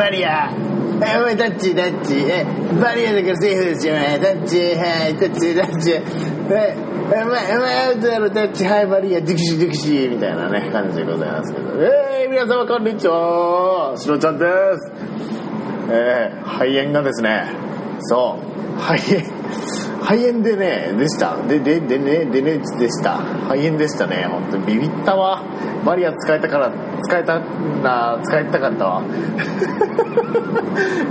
バリア。えおいタッチタッチ。えバリアだからセーフですよね。タッチはいタッチタッチ。えお前お前アウトだろタッチ。はいバリア。ディクシーディクシー。みたいなね感じでございますけど。えー、皆様こんにちは。しろちゃんです。えー、肺炎がですね。そう。肺炎。肺炎でねでした。でででねでねでした。肺炎でしたね。本当に。ビビったわ。バリア使えたから使えたな使えたかったわ。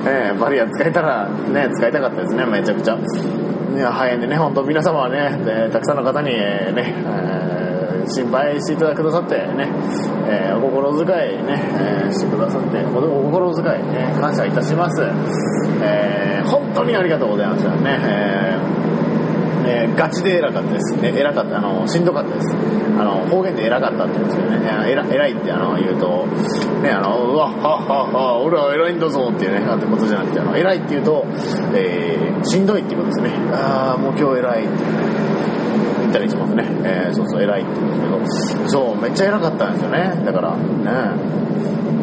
え、バリア使えたらね使いたかったですね。めちゃくちゃ。いや肺炎でね本当皆様はねでたくさんの方にね、えー、心配していただくださってね、えー、お心遣いね、えー、してくださっておお心遣いね感謝いたします、え、本当にありがとうございましたね、えーえーガチで偉かったです。ね、偉かった、あの、しんどかったです。あの、方言で偉かったって言うんですけどね、えら偉いってあの言うと、ね、あの、うわ、ははは俺は偉いんだぞっていうね、なんてことじゃなくて、あの、偉いって言うと、えーしんどいっていうことですね。ああ、もう今日偉いって言ったりしますね。えーそうそう、偉いって言うんですけど、そう、めっちゃ偉かったんですよね。だから、ね、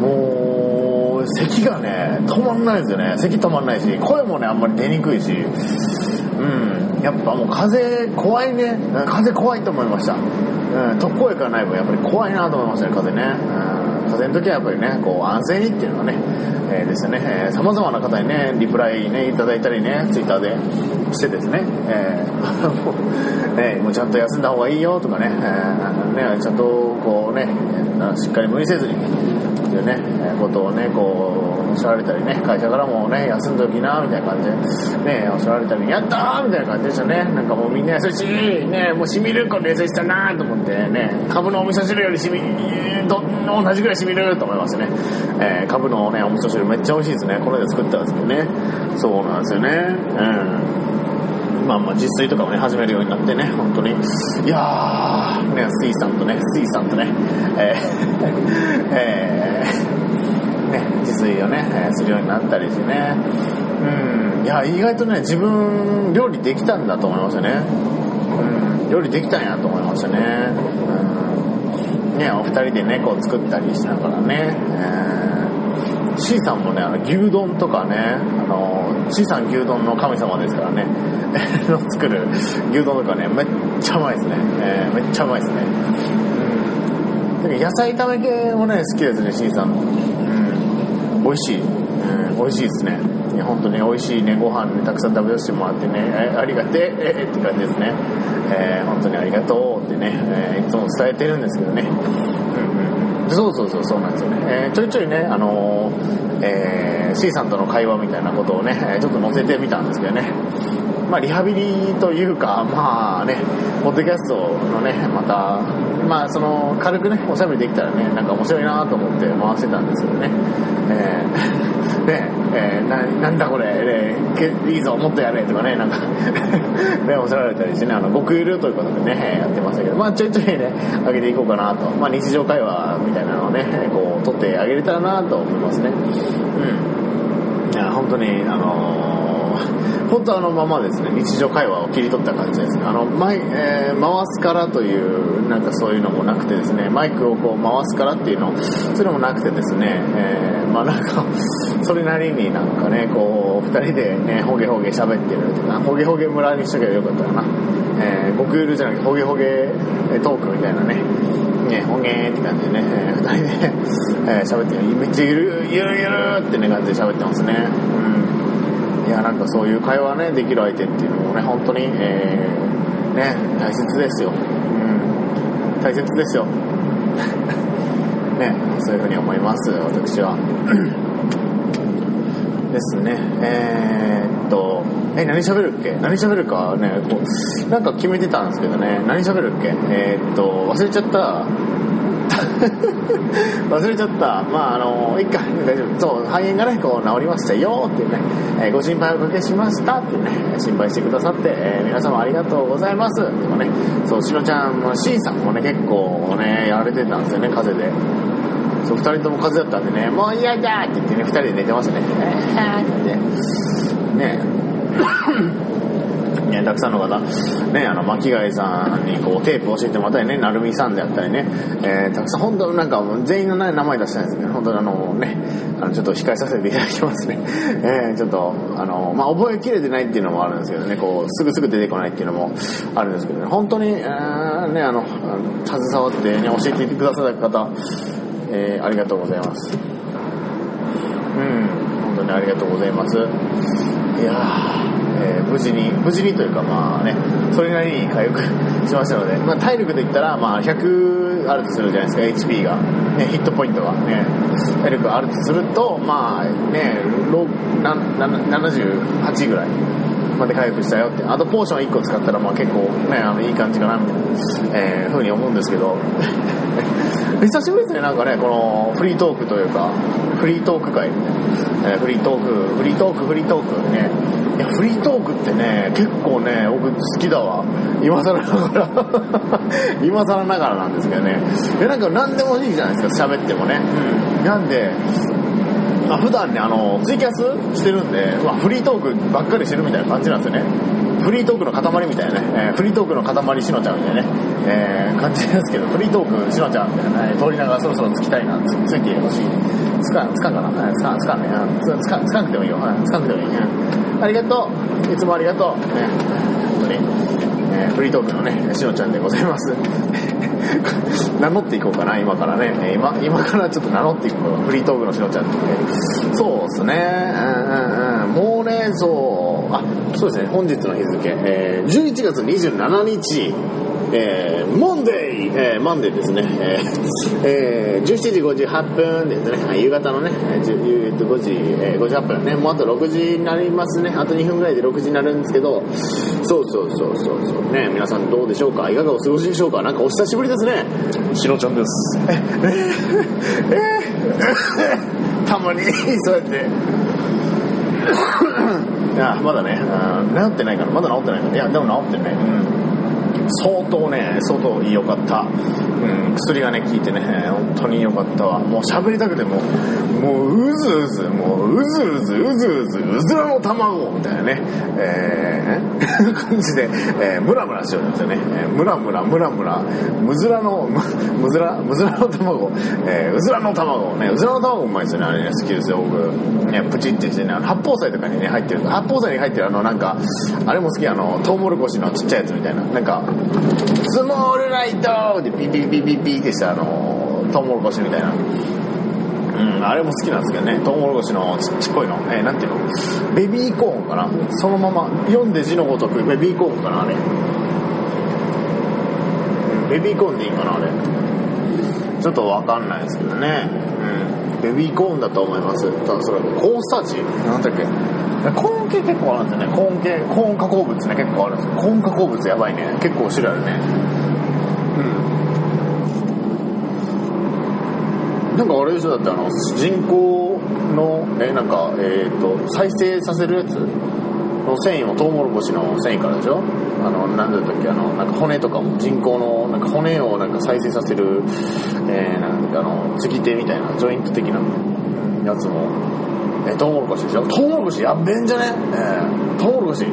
もう、咳がね、止まんないですよね。咳止まんないし、声もね、あんまり出にくいし、うん、やっぱもう風怖いね。風怖いと思いました。うん、特効薬がない分やっぱり怖いなと思いましたね、風ね。うん、風の時はやっぱりね、こう安静にっていうのがね、えー、ですよね、えー、様々な方にね、リプライね、いただいたりね、ツイッターでしてですね、えーもう ね、もうちゃんと休んだ方がいいよとかね、えーね、ちゃんとこうね、しっかり無理せずに、っていうね、えーことをね、こう、おっしゃられたりね、会社からもね、休んどきな、みたいな感じで、ね、おっしゃられたり、やったーみたいな感じでしたね。なんかもうみんな優しい、ね、もうしみるこの優しさなーと思ってね、株のお味噌汁よりしみ、ど同じぐらいしみると思いますね。えー、株のね、お味噌汁めっちゃ美味しいですね。この間作ったんですけどね。そうなんですよね。うん。まあまあ自炊とかもね、始めるようになってね、本当に。いやー、ね、スイさんとね、スイさんとね、えー、えー、ね、自炊をね、えーするようになったりしてね。うん。いや、意外とね、自分、料理できたんだと思いましたね。うん。料理できたんやと思いましたね。うん。ね、お二人でね、こう作ったりしながらね。えー C さんもね、あの、牛丼とかね、あの、C さん牛丼の神様ですからね、の作る牛丼とかね、めっちゃうまいですね。えーめっちゃうまいですね。うん。野菜炒め系もね、好きですね、C さんの。うん。美味しい。うん、美味しいですね。いや、本当に美味しいね、ご飯ね、たくさん食べさせてもらってね、えありがてえ、えって感じですね。えー本当にありがとうってね、えーいつも伝えてるんですけどね。うんうんそうそうそうそうなんですよね、えーちょいちょいね、あのーえー C さんとの会話みたいなことをねえちょっと載せてみたんですけどねまあリハビリというかまあねポッドキャストのねまたまあその軽くねおしゃべりできたらねなんか面白いなと思って回してたんですけどね。えー ねえーななんだこれ、ねけいいぞもっとやれとかねなんか ねおっしゃられたりしてねあの極ゆるということでねやってましたけどまあちょいちょいね上げていこうかなと。まあ日常会話みたいなのをねこう撮ってあげれたらなと思いますね。うん。いや本当にあのー 本当あのままですね日常会話を切り取った感じですねあの、えー回すからというなんかそういうのもなくてですねマイクをこう回すからっていうのそういうのもなくてですね、えーまあなんかそれなりになんかねこう二人でねほげほげ喋ってるとかほげほげ村にしとけばよかったかなえー、極ゆるじゃなくてほげほげトークみたいなねね、ほげーって感じでね、えー二人で、えー喋ってる。めっちゃゆる、ゆるゆるってね、感じで喋ってますね。うん。いや、なんかそういう会話ね、できる相手っていうのもね、本当に、えー、ね、大切ですよ。うん。大切ですよ。ね、そういうふうに思います、私は。ですね。えーっと、え、何喋るっけ？何喋るかね、こう、なんか決めてたんですけどね、何喋るっけ？えーっと、忘れちゃった。忘れちゃった。まあ、あの、いっか、大丈夫。そう、肺炎がね、こう、治りましたよっていうね、えーご心配おかけしましたっていうね、心配してくださって、えー皆様ありがとうございます。とかね、そう、しのちゃんの C さんもね、結構ね、やられてたんですよね、風邪で。そう、二人とも風邪だったんでね、もう嫌だって言ってね、二人で寝てましたね。えーって言ってね。ね、たくさんの方、ね、あの、巻貝さんにこう、テープ教えてもらったりね、なるみさんであったりね、えー、たくさん、本当なんか、全員の名前出したいんですけど、本当にあのね、あの、ちょっと控えさせていただきますね。えー、ちょっと、あの、まあ、覚えきれてないっていうのもあるんですけどね、こう、すぐすぐ出てこないっていうのもあるんですけどね、本当に、えー、ね、あの、携わってね、教えていてくださった方、えー、ありがとうございます。うん、本当にありがとうございます。いやえー、無事に、無事にというかまあね、それなりに回復しましたので、まあ体力で言ったらまあ100あるとするじゃないですか、HP が。ね、ヒットポイントがね、体力があるとすると、まあね、78ぐらい。まで回復したよって。あとポーション1個使ったらまあ結構ね、あのいい感じかなみたいな、えー、風に思うんですけど、久しぶりですね、なんかね、このフリートークというか、フリートーク会、えー、フリートーク、フリートーク、フリートークね、いや、フリートークってね、結構ね、僕好きだわ。今更ながら 今更ながらなんですけどね。いや、なんか何でもいいじゃないですか、喋ってもね。うん。なんで、まあ、普段ね、あの、ツイキャスしてるんで、まあ、フリートークばっかりしてるみたいな感じなんですよね。フリートークの塊みたいなね、えー、フリートークの塊しのちゃんみたいなね、えー、感じですけど、フリートークしのちゃんみたいなね、通りながらそろそろつきたいな、つついてほしい。つか、つかんかな？つかん、つかんね。つか、つかんくてもいいよ。つかんくてもいいね。ありがとう。いつもありがとう。ね、本当に、えー、フリートークのね、しのちゃんでございます。名乗っていこうかな、今からね。今、今からちょっと名乗っていこう。フリートークのしのちゃんって。そうですね。うんうんうん。もうね、そう、あ、そうですね、本日の日付、えー、11月27日、えー、モンデー、えー、マンデーですね、えーえー、17時58分ですね、夕方のね、えー、5時、えー、58分ね、もうあと6時になりますね、あと2分ぐらいで6時になるんですけど、そうそうそうそうそう、ね、皆さんどうでしょうか？いかがお過ごしでしょうか？なんかお久しぶりですね。しのちゃんです。え、えー、たまに、そうやって、いや、まだね、治ってないから、まだ治ってないから、いや、でも治ってね、うん相当ね、相当良かった。うん、薬がね、効いてね、本当に良かったわ。もう喋りたくても、もううずうず、もううずうず、うずうず、うずらの卵みたいなね、えー、感じで、えー、ムラムラしようんですよね。えー、ムラムラ、ムラムラ、むずらの、むずら、むずらの卵、えー、うずらの卵、ね、うずらの卵うまいですよね、あれね、好きですよ、僕。ね、プチってしてね、八宝菜とかにね、入ってる、八宝菜に入ってるあの、なんか、あれも好き、あの、トウモロコシのちっちゃいやつみたいな、なんか、スモールライトでピピピピピってしたあのトウモロコシみたいな。うんあれも好きなんですけどね。トウモロコシのちっちゃいの。えー、なんていうの？ベビーコーンかな。そのまま読んで字のごとくベビーコーンかなあれ。ベビーコーンでいいかなあれ。ちょっとわかんないですけどね。うん。ベビーコーンだと思います。ただそれコーンスターチ？なんだっけ？コー系結構あるんですよね。コーン系、コーン加工物ね、結構あるんですよ。コーン加工物やばいね。結構種類あるね。うん。なんかあれでしょだってあの、人工の、え、なんか、えっ、ー、と、再生させるやつ？の繊維もトウモロコシの繊維からでしょ？あの、なんだったっけ、あの、なんか骨とかも人工の、なんか骨をなんか再生させる、えー、なんかあの、継ぎ手みたいな、ジョイント的なやつもえトウモロコシでしょ？トウモロコシやっべんじゃね？え。ー、トウモロコシ。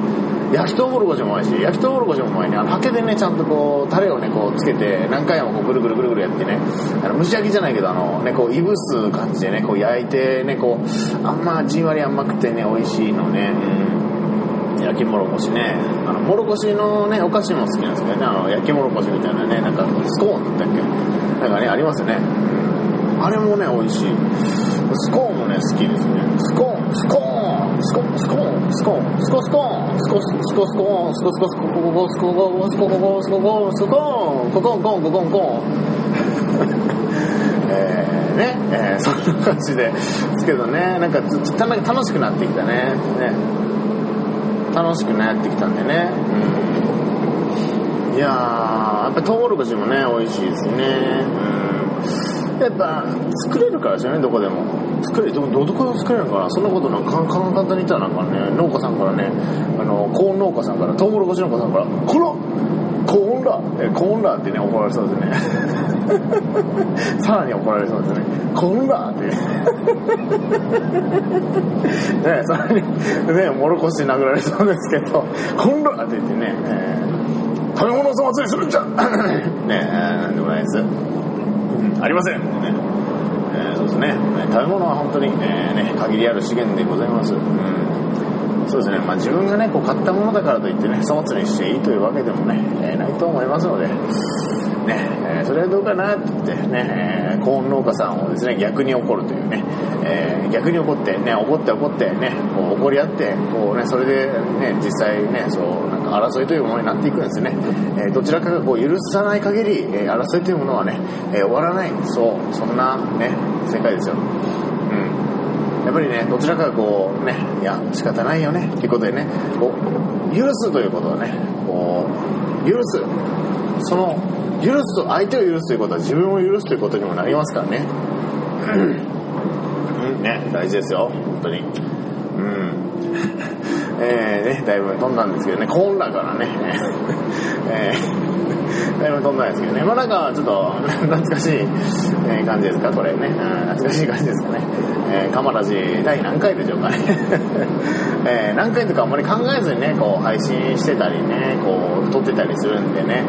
焼きトウモロコシもうまい。し焼きトウモロコシもうまいね。あのハケでねちゃんとこうタレをねこうつけて何回もこうぐるぐるぐるぐるやってね。あの蒸し焼きじゃないけどあのねこういぶす感じでねこう焼いてねこうあんまじんわり甘くてね美味しいのね。うん焼きもろこしね。あのもろこしのねお菓子も好きなんですけどね。あの焼きもろこしみたいなねなんかスコーンだったっけ？なんかねありますよね。あれもね美味しい。スコーンもね好きですねスコーンスコーンスコーンスコーンスコーンスコスコーンスコススコスコーンスコスコスコココスコスコスコココスココスココンスココンコンココンコンえー、ね、えー、そんな感じですけどねなんか楽しくなってきたねね楽しくなってきたんでねうんいやーやっぱトウモロコシもね美味しいですねうんやっぱ作れるからですよねどこでも。作れどどこでも作れるからそんなことなんか簡単に言ったらなんかね農家さんからねあのコーン農家さんからトウモロコシ農家さんから「このコーンラーコーンラーってね怒られそうですね。さらに怒られそうですね「こんだ!」って。ねさらにねもろこし殴られそうですけど「こんだ!」って言ってね、えー食べ物を粗末にするんじゃ！ねえーなんでもないです、ありません。ねえーそうですね。食べ物は本当に、えーね、限りある資源でございます、うん。そうですね、まあ、自分がねこう買ったものだからといってね粗末にしていいというわけでもね、えーないと思いますので、ねえーそれはどうかなって言ってね、えーコーン農家さんをですね逆に怒るというね、えー逆に怒ってね怒って怒ってねこう怒り合ってこうねそれでね実際ねそうなん争いというものになっていくんですね、えどちらかがこう許さない限り、え争いというものはね、え終わらないそうそんなね世界ですようんやっぱりね、どちらかがこうね、いや、仕方ないよね、っていうことでね、こう、許すということはね、こう、許す。その、許すと、相手を許すということは自分を許すということにもなりますからね。うん、ね、大事ですよ、本当に。うん。えー、ね、だいぶ飛んだんですけどね、コーンだからね。えー、だいぶ飛んだんですけどね。まあなんか、ちょっと、懐かしい、感じですか、これね。懐かしい感じですかね。えー、カマラジ第何回でしょうかね。えー何回とかあんまり考えずにね、こう、配信してたりね、こう、撮ってたりするんでね。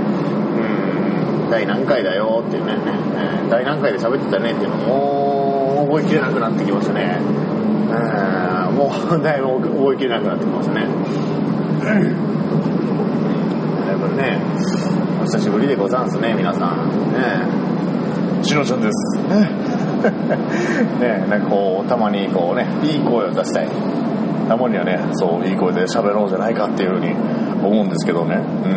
うん、第何回だよっていうね、えー第何回で喋ってたねっていうのも、覚えきれなくなってきましたね。うん、だいぶ覚えきれなくなってきましたね。やっぱりね、お久しぶりでござんすね、皆さん。ねしのちゃんです。ねなんかこう、たまにこうね、いい声を出したい。たまにはね、そう、いい声で喋ろうじゃないかっていうふうに思うんですけどね。う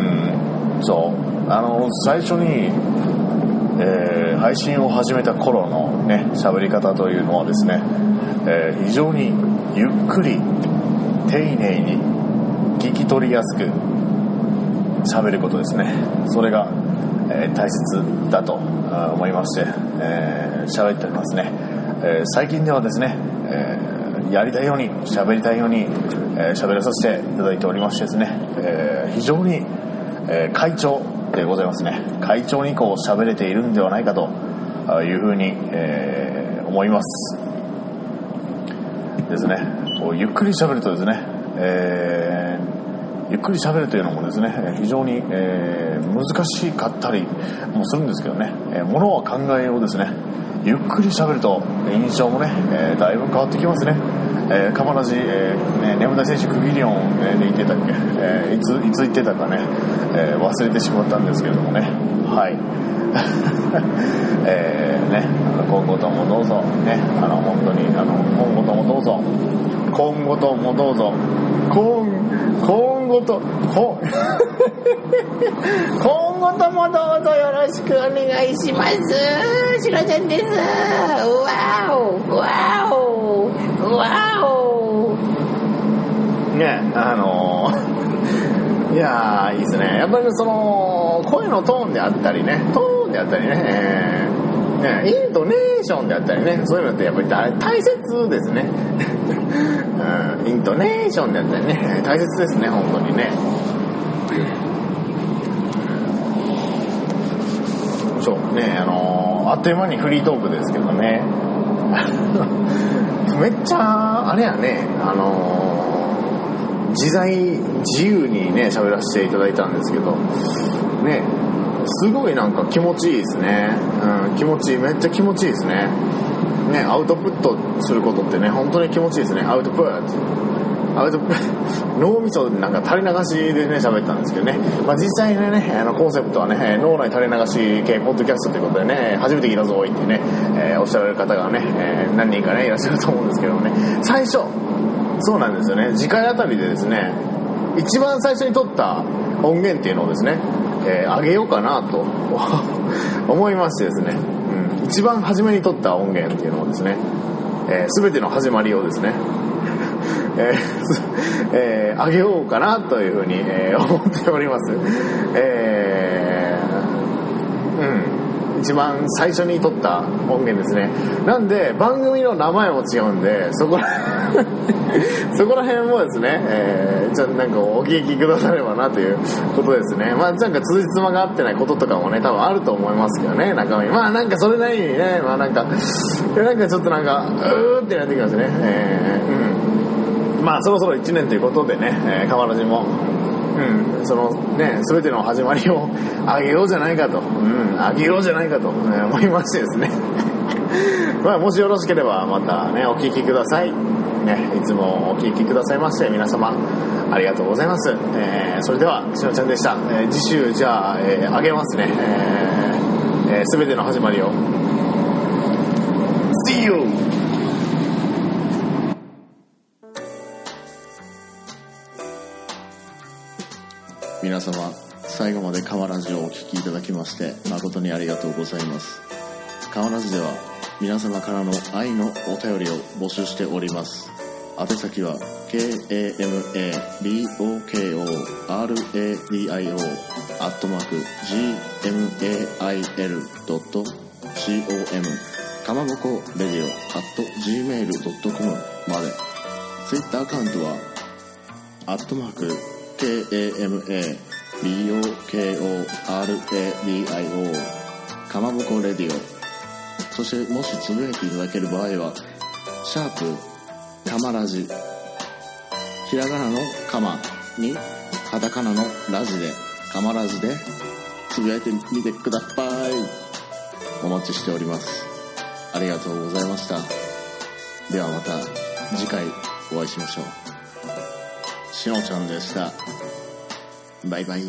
ん。そう。あの、最初に、えー配信を始めた頃のね、喋り方というのはですね、えー非常にゆっくり、丁寧に、聞き取りやすく喋ることですね。それが、えー大切だと思いまして、えー喋っておりますね。えー最近ではですね、えーやりたいように、喋りたいように、えー喋らさせていただいておりましてですね、えー非常に、えー快調でございますね。快調にこう喋れているんではないかというふうに、えー思います。ですね、こうゆっくり喋るとですね、えーゆっくり喋るというのもですね、非常に、えー難しかったりもするんですけどね、えーものは考えをですね、ゆっくり喋ると印象もね、えーだいぶ変わってきますね。えー、カマラジ、えーね、眠田選手区切り音えーで言ってたっけ、えーいつ、いつ言ってたかね、えー忘れてしまったんですけれどもね、はい。えーね、あの今後ともどうぞ、ね、あの、本当に、あの、今後ともどうぞ、今後ともどうぞ、今、今後と、こ、今後ともどうぞよろしくお願いします。しろちゃんです。わお、わお、わお。ね、あのー いやー、いいですね。やっぱりその、声のトーンであったりね、トーンであったりね、えー。ねイントネーションであったりね、そういうのってやっぱり大大切ですね。うん、イントネーションであったりね、大切ですね、本当にね。そうね、あのーあっという間にフリートークですけどね。めっちゃ、あれやね、あのー自在、自由にね、喋らせていただいたんですけど、ね、すごいなんか気持ちいいですね。うん、気持ちいい、めっちゃ気持ちいいですね。ね、アウトプットすることってね、本当に気持ちいいですね。アウトプット。アウトプット、脳みそなんか垂れ流しでね、喋ったんですけどね。まあ実際にね、あの、コンセプトはね、脳内垂れ流し系ポッドキャストということでね、初めて聞いたぞ、いってね、えーおっしゃられる方がね、えー何人かね、いらっしゃると思うんですけどもね、最初、そうなんですよね。次回あたりでですね、一番最初に撮った音源っていうのをですね、えー上げようかなと 思いましてですね、うん、一番初めに撮った音源っていうのをですね、えー、全ての始まりをですね、えーえー上げようかなというふうに、え思っております。え。一番最初に撮った音源ですね。なんで番組の名前も違うんでそこら そこら辺もですね、えー、ちょなんかお聞きくださればなということですね。まあなんか通じつまが合ってないこととかもね多分あると思いますけどね中身。まあなんかそれなりにねまあなんかなんかちょっとなんかうーってなってきますね。えー、うん。まあそろそろ1年ということでね、えー、河原もうん、そのね、全ての始まりをあげようじゃないかと、うん、あげようじゃないかと、ね、思いましてですね。まあ、もしよろしければまたね、お聞きください。ね、いつもお聞きくださいまして、皆様、ありがとうございます。えー、それでは、しのちゃんでした。えー、次週、じゃあ、えー、あげますね。えー、えー、全ての始まりを。See you! 皆様最後まで河ラジをお聞きいただきまして誠にありがとうございます。河ラジでは皆様からの愛のお便りを募集しております。宛先は KAMABOKORADIO アットマーク GMAIL.com かまぼこレディオ at gmail.com まで。Twitter アカウントはアットマーク KAMABOKORADIO かまぼこレディオそしてもしつぶやいていただける場合はシャープかまラジひらがなのかまにカタカナのラジでかまラジでつぶやいてみてください。お待ちしております。ありがとうございました。ではまた次回お会いしましょう。しのちゃんでした。バイバイ。